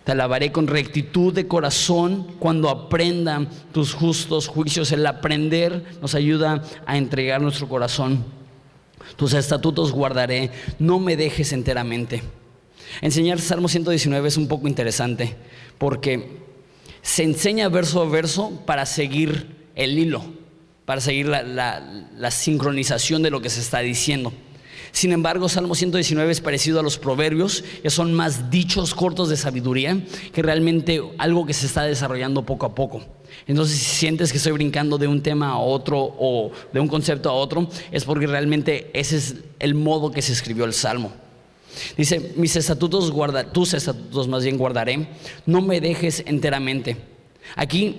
Te alabaré con rectitud de corazón cuando aprendan tus justos juicios. El aprender nos ayuda a entregar nuestro corazón. Tus estatutos guardaré, no me dejes enteramente. Enseñar Salmo 119 es un poco interesante porque se enseña verso a verso para seguir el hilo, para seguir la, la sincronización de lo que se está diciendo. Sin embargo, Salmo 119 es parecido a los proverbios, que son más dichos cortos de sabiduría que realmente algo que se está desarrollando poco a poco. Entonces, si sientes que estoy brincando de un tema a otro o de un concepto a otro, es porque realmente ese es el modo que se escribió el Salmo. Dice, mis estatutos guarda, tus estatutos más bien guardaré, no me dejes enteramente. Aquí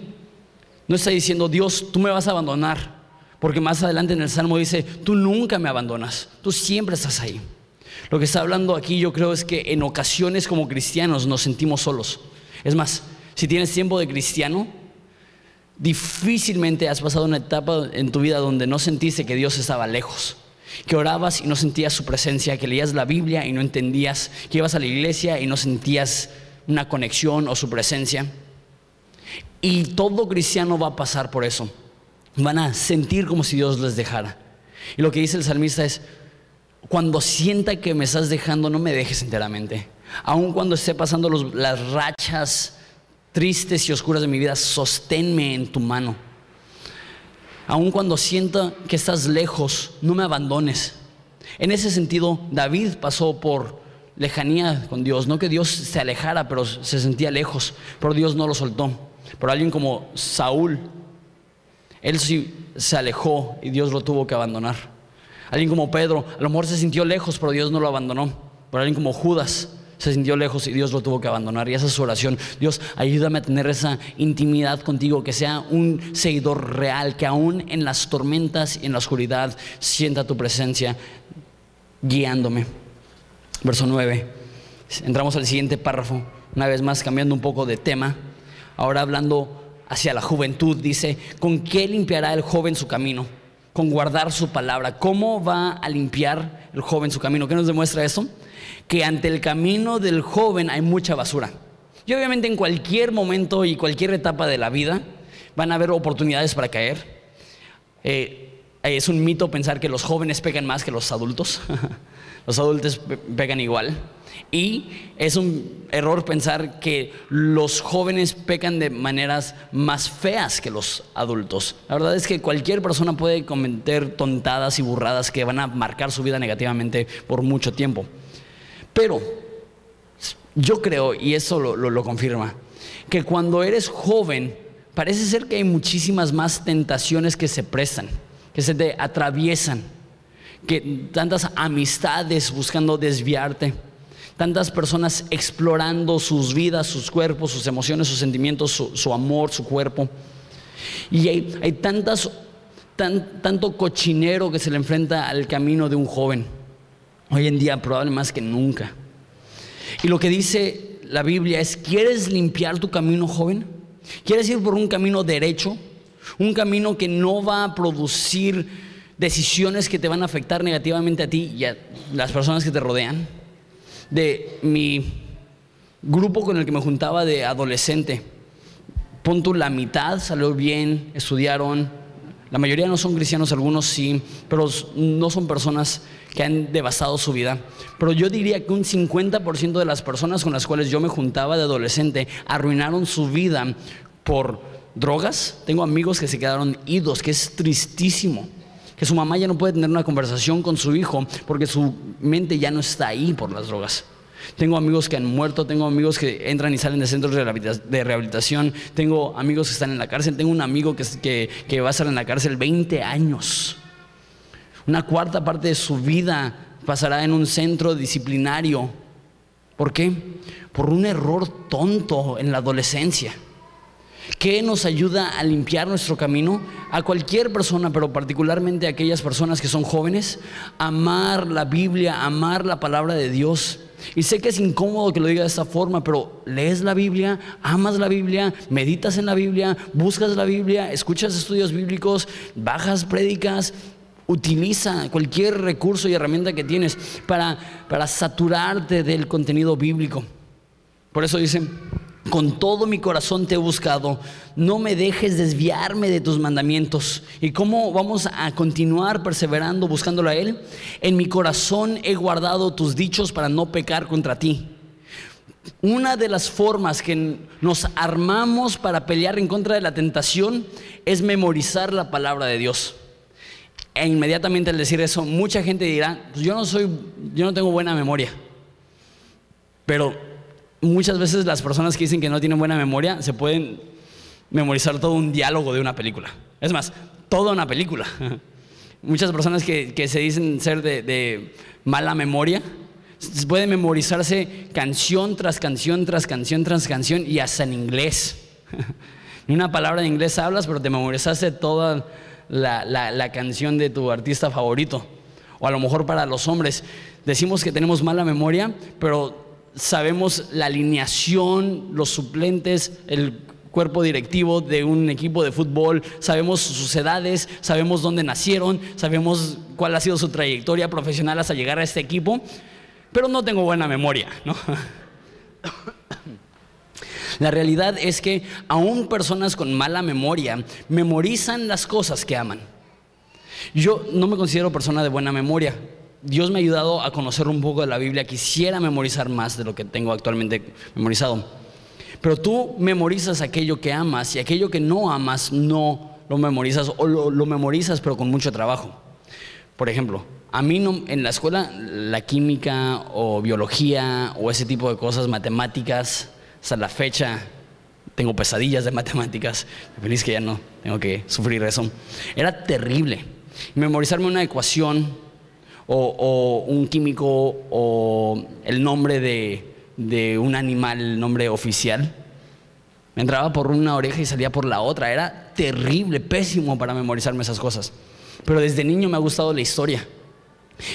no está diciendo, Dios, tú me vas a abandonar, porque más adelante en el Salmo dice, tú nunca me abandonas, tú siempre estás ahí. Lo que está hablando aquí yo creo es que en ocasiones como cristianos nos sentimos solos. Es más, si tienes tiempo de cristiano, difícilmente has pasado una etapa en tu vida donde no sentiste que Dios estaba lejos, que orabas y no sentías su presencia, que leías la Biblia y no entendías, que ibas a la iglesia y no sentías una conexión o su presencia. Y todo cristiano va a pasar por eso van a sentir como si Dios les dejara. Y lo que dice el salmista es, cuando sienta que me estás dejando, no me dejes enteramente. Aun cuando esté pasando las rachas tristes y oscuras de mi vida, sosténme en tu mano. Aun cuando sienta que estás lejos, no me abandones. En ese sentido, David pasó por lejanía con Dios, no que Dios se alejara, pero se sentía lejos, pero Dios no lo soltó. Pero alguien como Saúl, él sí se alejó y Dios lo tuvo que abandonar. Alguien como Pedro, a lo mejor se sintió lejos, pero Dios no lo abandonó. Pero alguien como Judas se sintió lejos y Dios lo tuvo que abandonar. Y esa es su oración. Dios, ayúdame a tener esa intimidad contigo, que sea un seguidor real, que aún en las tormentas y en la oscuridad sienta tu presencia guiándome. Verso 9. Entramos al siguiente párrafo, una vez más cambiando un poco de tema. Ahora hablando hacia la juventud. Dice, ¿con qué limpiará el joven su camino? Con guardar su palabra. ¿Cómo va a limpiar el joven su camino? ¿Qué nos demuestra eso? Que ante el camino del joven hay mucha basura. Y obviamente en cualquier momento y cualquier etapa de la vida van a haber oportunidades para caer. Eh, es un mito pensar que los jóvenes pegan más que los adultos. los adultos pegan igual. Y es un error pensar que los jóvenes pecan de maneras más feas que los adultos. La verdad es que cualquier persona puede cometer tontadas y burradas que van a marcar su vida negativamente por mucho tiempo. Pero yo creo, y eso lo, confirma, que cuando eres joven parece ser que hay muchísimas más tentaciones que se prestan, que se te atraviesan, que tantas amistades buscando desviarte tantas personas explorando sus vidas, sus cuerpos, sus emociones, sus sentimientos, su, amor, su cuerpo. Y hay, tantas, tanto cochinero que se le enfrenta al camino de un joven. Hoy en día probablemente más que nunca. Y lo que dice la Biblia es, ¿quieres limpiar tu camino, joven? ¿Quieres ir por un camino derecho? Un camino que no va a producir decisiones que te van a afectar negativamente a ti y a las personas que te rodean de mi grupo con el que me juntaba de adolescente. Punto la mitad salió bien, estudiaron. La mayoría no son cristianos, algunos sí, pero no son personas que han devastado su vida. Pero yo diría que un 50% de las personas con las cuales yo me juntaba de adolescente arruinaron su vida por drogas. Tengo amigos que se quedaron idos, que es tristísimo que su mamá ya no puede tener una conversación con su hijo porque su mente ya no está ahí por las drogas. Tengo amigos que han muerto, tengo amigos que entran y salen de centros de rehabilitación, tengo amigos que están en la cárcel, tengo un amigo que, va a estar en la cárcel 20 años. Una cuarta parte de su vida pasará en un centro disciplinario. ¿Por qué? Por un error tonto en la adolescencia. ¿Qué nos ayuda a limpiar nuestro camino? A cualquier persona, pero particularmente a aquellas personas que son jóvenes, amar la Biblia, amar la palabra de Dios. Y sé que es incómodo que lo diga de esta forma, pero lees la Biblia, amas la Biblia, meditas en la Biblia, buscas la Biblia, escuchas estudios bíblicos, bajas prédicas, utiliza cualquier recurso y herramienta que tienes para, para saturarte del contenido bíblico. Por eso dicen, con todo mi corazón te he buscado, no me dejes desviarme de tus mandamientos. ¿Y cómo vamos a continuar perseverando buscándolo a Él? En mi corazón he guardado tus dichos para no pecar contra ti. Una de las formas que nos armamos para pelear en contra de la tentación es memorizar la palabra de Dios. E inmediatamente al decir eso, mucha gente dirá, pues yo no soy, yo no tengo buena memoria. Pero muchas veces las personas que dicen que no tienen buena memoria se pueden memorizar todo un diálogo de una película. Es más, toda una película. Muchas personas que, se dicen ser de, de mala memoria, pueden memorizarse canción tras canción, tras canción, tras canción y hasta en inglés. Ni una palabra en inglés hablas, pero te memorizaste toda la, canción de tu artista favorito. O a lo mejor para los hombres decimos que tenemos mala memoria, pero sabemos la alineación, los suplentes, el cuerpo directivo de un equipo de fútbol, sabemos sus edades, sabemos dónde nacieron, sabemos cuál ha sido su trayectoria profesional hasta llegar a este equipo, pero no tengo buena memoria, ¿no? La realidad es que aún personas con mala memoria memorizan las cosas que aman. Yo no me considero persona de buena memoria. Dios me ha ayudado a conocer un poco de la Biblia. Quisiera memorizar más de lo que tengo actualmente memorizado. Pero tú memorizas aquello que amas y aquello que no amas no lo memorizas o lo, memorizas pero con mucho trabajo. Por ejemplo, a mí en la escuela la química o biología o ese tipo de cosas, matemáticas, hasta la fecha tengo pesadillas de matemáticas. Feliz que ya no tengo que sufrir eso. Era terrible. Memorizarme una ecuación o, un químico o el nombre de, un animal, nombre oficial. Me entraba por una oreja y salía por la otra. Era terrible, pésimo para memorizarme esas cosas. Pero desde niño me ha gustado la historia.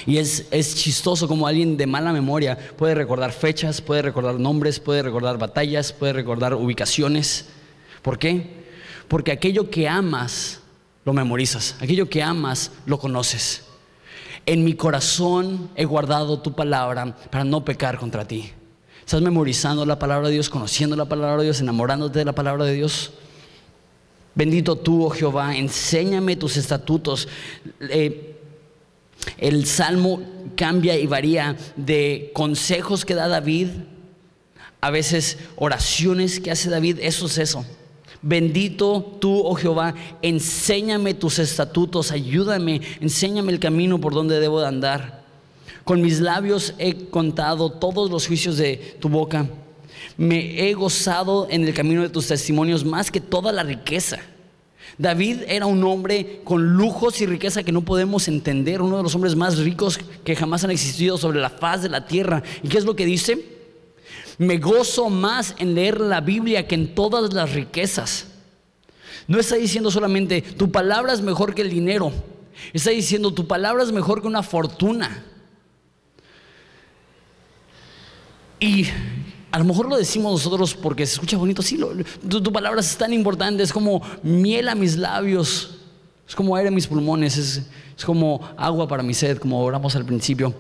Y es, chistoso como alguien de mala memoria puede recordar fechas, puede recordar nombres, puede recordar batallas, puede recordar ubicaciones. ¿Por qué? Porque aquello que amas lo memorizas, aquello que amas lo conoces. En mi corazón he guardado tu palabra para no pecar contra ti. ¿Estás memorizando la palabra de Dios, conociendo la palabra de Dios, enamorándote de la palabra de Dios? Bendito tú, oh Jehová, enséñame tus estatutos. Eh, el salmo cambia y varía de consejos que da David, a veces oraciones que hace David, eso es eso. Bendito tú, oh Jehová, enséñame tus estatutos, ayúdame, enséñame el camino por donde debo de andar. Con mis labios he contado todos los juicios de tu boca. Me he gozado en el camino de tus testimonios más que toda la riqueza. David era un hombre con lujos y riqueza que no podemos entender, uno de los hombres más ricos que jamás han existido sobre la faz de la tierra. ¿Y qué es lo que dice? Me gozo más en leer la Biblia que en todas las riquezas. No está diciendo solamente, tu palabra es mejor que el dinero. Está diciendo, tu palabra es mejor que una fortuna. Y a lo mejor lo decimos nosotros porque se escucha bonito, sí, tu, palabra es tan importante, es como miel a mis labios, es como aire a mis pulmones, es, es como agua para mi sed, como oramos al principio.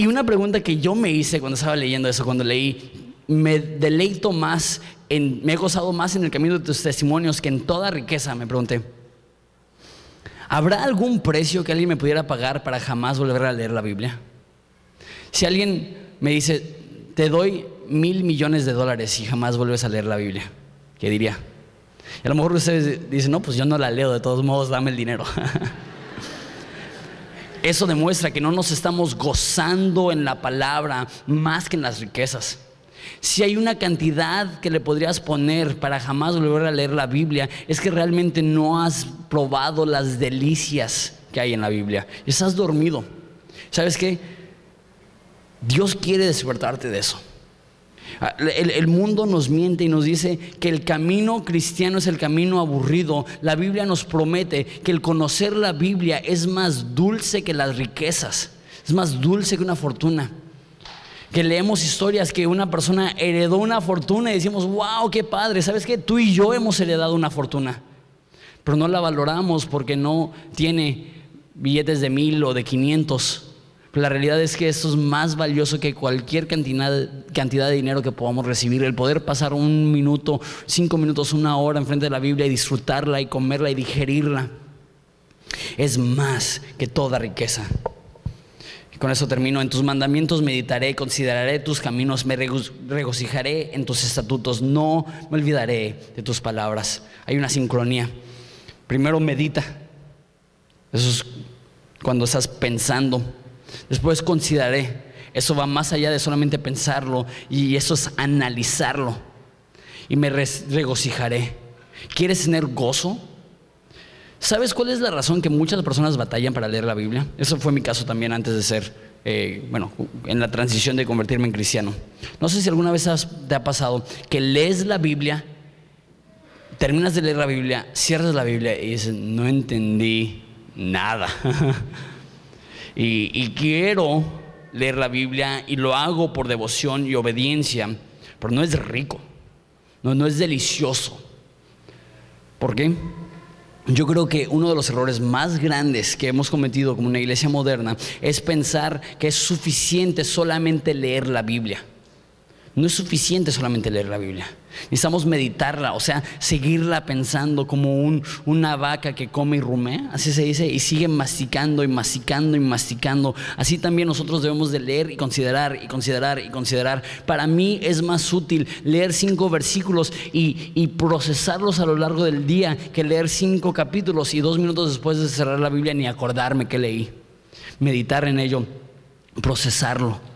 Y una pregunta que yo me hice cuando estaba leyendo eso, cuando leí, me deleito más, en, me he gozado más en el camino de tus testimonios que en toda riqueza, me pregunté. ¿Habrá algún precio que alguien me pudiera pagar para jamás volver a leer la Biblia? Si alguien me dice, te doy mil millones de dólares y jamás vuelves a leer la Biblia. ¿Qué diría? Y a lo mejor ustedes dicen, no, pues yo no la leo, de todos modos, dame el dinero. Eso demuestra que no nos estamos gozando en la palabra más que en las riquezas. Si hay una cantidad que le podrías poner para jamás volver a leer la Biblia, es que realmente no has probado las delicias que hay en la Biblia. Estás dormido. ¿Sabes qué? Dios quiere despertarte de eso. Ah, el, mundo nos miente y nos dice que el camino cristiano es el camino aburrido. La Biblia nos promete que el conocer la Biblia es más dulce que las riquezas, es más dulce que una fortuna. Que leemos historias que una persona heredó una fortuna y decimos, wow, qué padre, ¿sabes qué? Tú y yo hemos heredado una fortuna, pero no la valoramos porque no tiene billetes de mil o de quinientos la realidad es que esto es más valioso que cualquier cantidad, de dinero que podamos recibir. El poder pasar un minuto, cinco minutos, una hora enfrente de la Biblia y disfrutarla y comerla y digerirla es más que toda riqueza. Y con eso termino. En tus mandamientos meditaré, consideraré tus caminos, me regocijaré en tus estatutos, no me olvidaré de tus palabras. Hay una sincronía. Primero medita Eso es cuando estás pensando. Después consideraré. Eso va más allá de solamente pensarlo y eso es analizarlo. Y me regocijaré. ¿Quieres tener gozo? ¿Sabes cuál es la razón que muchas personas batallan para leer la Biblia? Eso fue mi caso también antes de ser, eh, bueno, en la transición de convertirme en cristiano. No sé si alguna vez te ha pasado que lees la Biblia, terminas de leer la Biblia, cierras la Biblia y dices, no entendí nada. y, quiero leer la Biblia y lo hago por devoción y obediencia, pero no es rico, no, no es delicioso. ¿Por qué? Yo creo que uno de los errores más grandes que hemos cometido como una iglesia moderna es pensar que es suficiente solamente leer la Biblia. No es suficiente solamente leer la Biblia. Necesitamos meditarla, o sea, seguirla pensando como un, una vaca que come y rumea, así se dice, y sigue masticando y masticando y masticando. Así también nosotros debemos de leer y considerar y considerar y considerar. Para mí es más útil leer cinco versículos y, y procesarlos a lo largo del día que leer cinco capítulos y dos minutos después de cerrar la Biblia ni acordarme que leí. Meditar en ello, procesarlo.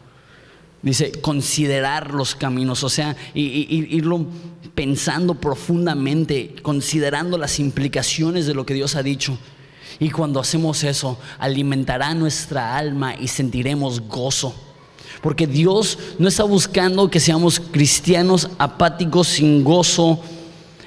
Dice, considerar los caminos, o sea, irlo pensando profundamente, considerando las implicaciones de lo que Dios ha dicho. Y cuando hacemos eso, alimentará nuestra alma y sentiremos gozo. Porque Dios no está buscando que seamos cristianos apáticos sin gozo.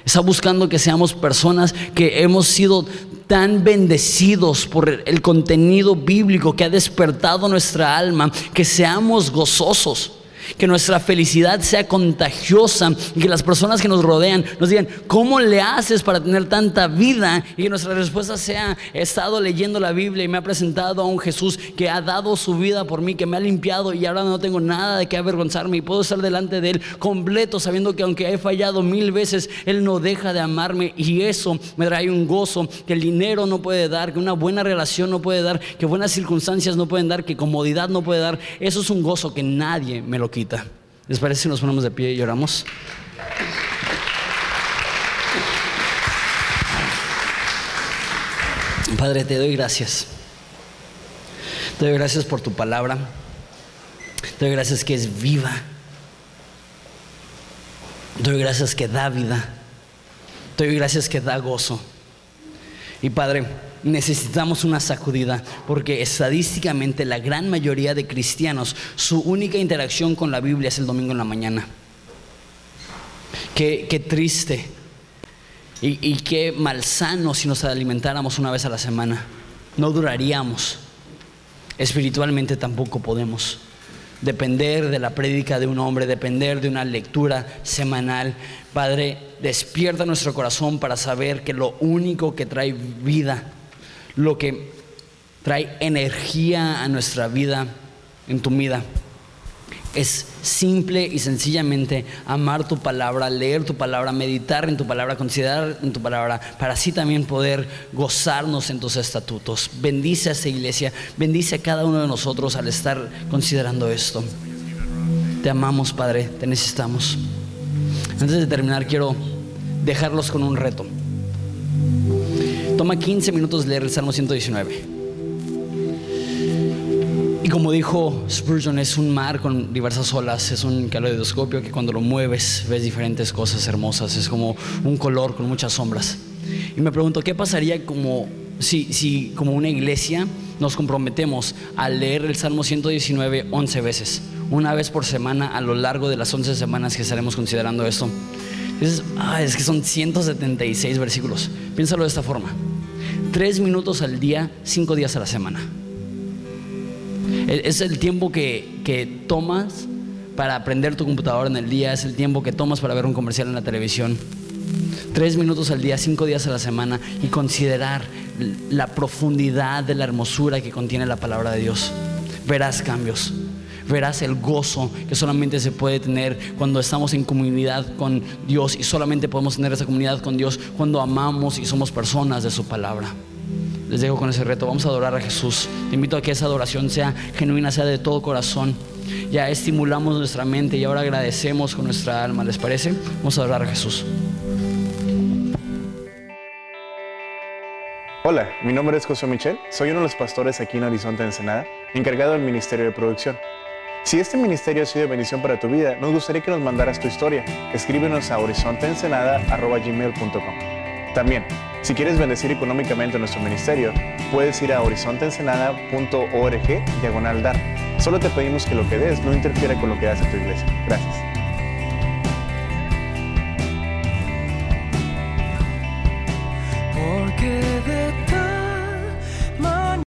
Está buscando que seamos personas que hemos sido tan bendecidos por el contenido bíblico que ha despertado nuestra alma, que seamos gozosos que nuestra felicidad sea contagiosa y que las personas que nos rodean nos digan, ¿cómo le haces para tener tanta vida? Y que nuestra respuesta sea, he estado leyendo la Biblia y me ha presentado a un Jesús que ha dado su vida por mí, que me ha limpiado y ahora no tengo nada de qué avergonzarme y puedo estar delante de Él completo sabiendo que aunque he fallado mil veces, Él no deja de amarme y eso me trae un gozo que el dinero no puede dar, que una buena relación no puede dar, que buenas circunstancias no pueden dar, que comodidad no puede dar. Eso es un gozo que nadie me lo ¿Les parece si nos ponemos de pie y lloramos? Padre, te doy gracias. Te doy gracias por tu palabra. Te doy gracias que es viva. Te doy gracias que da vida. Te doy gracias que da gozo. Y Padre, necesitamos una sacudida, porque estadísticamente la gran mayoría de cristianos, su única interacción con la Biblia es el domingo en la mañana. Qué, triste y, y qué malsano si nos alimentáramos una vez a la semana. No duraríamos. Espiritualmente tampoco podemos depender de la prédica de un hombre, depender de una lectura semanal. Padre, despierta nuestro corazón para saber que lo único que trae vida lo que trae energía a nuestra vida, en tu vida. Es simple y sencillamente amar tu palabra, leer tu palabra, meditar en tu palabra, considerar en tu palabra, para así también poder gozarnos en tus estatutos. Bendice a esta iglesia, bendice a cada uno de nosotros al estar considerando esto. Te amamos, Padre, te necesitamos. Antes de terminar, quiero dejarlos con un reto. Toma 15 minutos leer el Salmo 119. Y como dijo Spurgeon, es un mar con diversas olas, es un caleidoscopio que cuando lo mueves ves diferentes cosas hermosas, es como un color con muchas sombras. Y me pregunto, ¿qué pasaría como si, si como una iglesia nos comprometemos a leer el Salmo 119 11 veces, una vez por semana a lo largo de las 11 semanas que estaremos considerando esto? Ah, es que son 176 versículos. Piénsalo de esta forma. Tres minutos al día, cinco días a la semana. Es el tiempo que, que tomas para aprender tu computadora en el día, es el tiempo que tomas para ver un comercial en la televisión. Tres minutos al día, cinco días a la semana y considerar la profundidad de la hermosura que contiene la palabra de Dios. Verás cambios verás el gozo que solamente se puede tener cuando estamos en comunidad con Dios y solamente podemos tener esa comunidad con Dios cuando amamos y somos personas de su palabra. Les dejo con ese reto, vamos a adorar a Jesús. Te invito a que esa adoración sea genuina, sea de todo corazón. Ya estimulamos nuestra mente y ahora agradecemos con nuestra alma, ¿les parece? Vamos a adorar a Jesús. Hola, mi nombre es José Michel, soy uno de los pastores aquí en Horizonte Ensenada, encargado del Ministerio de Producción. Si este ministerio ha sido de bendición para tu vida, nos gustaría que nos mandaras tu historia. Escríbenos a horizonteensenada.gmail.com También, si quieres bendecir económicamente nuestro ministerio, puedes ir a horizonteensenada.org diagonal dar. Solo te pedimos que lo que des no interfiera con lo que hace tu iglesia. Gracias.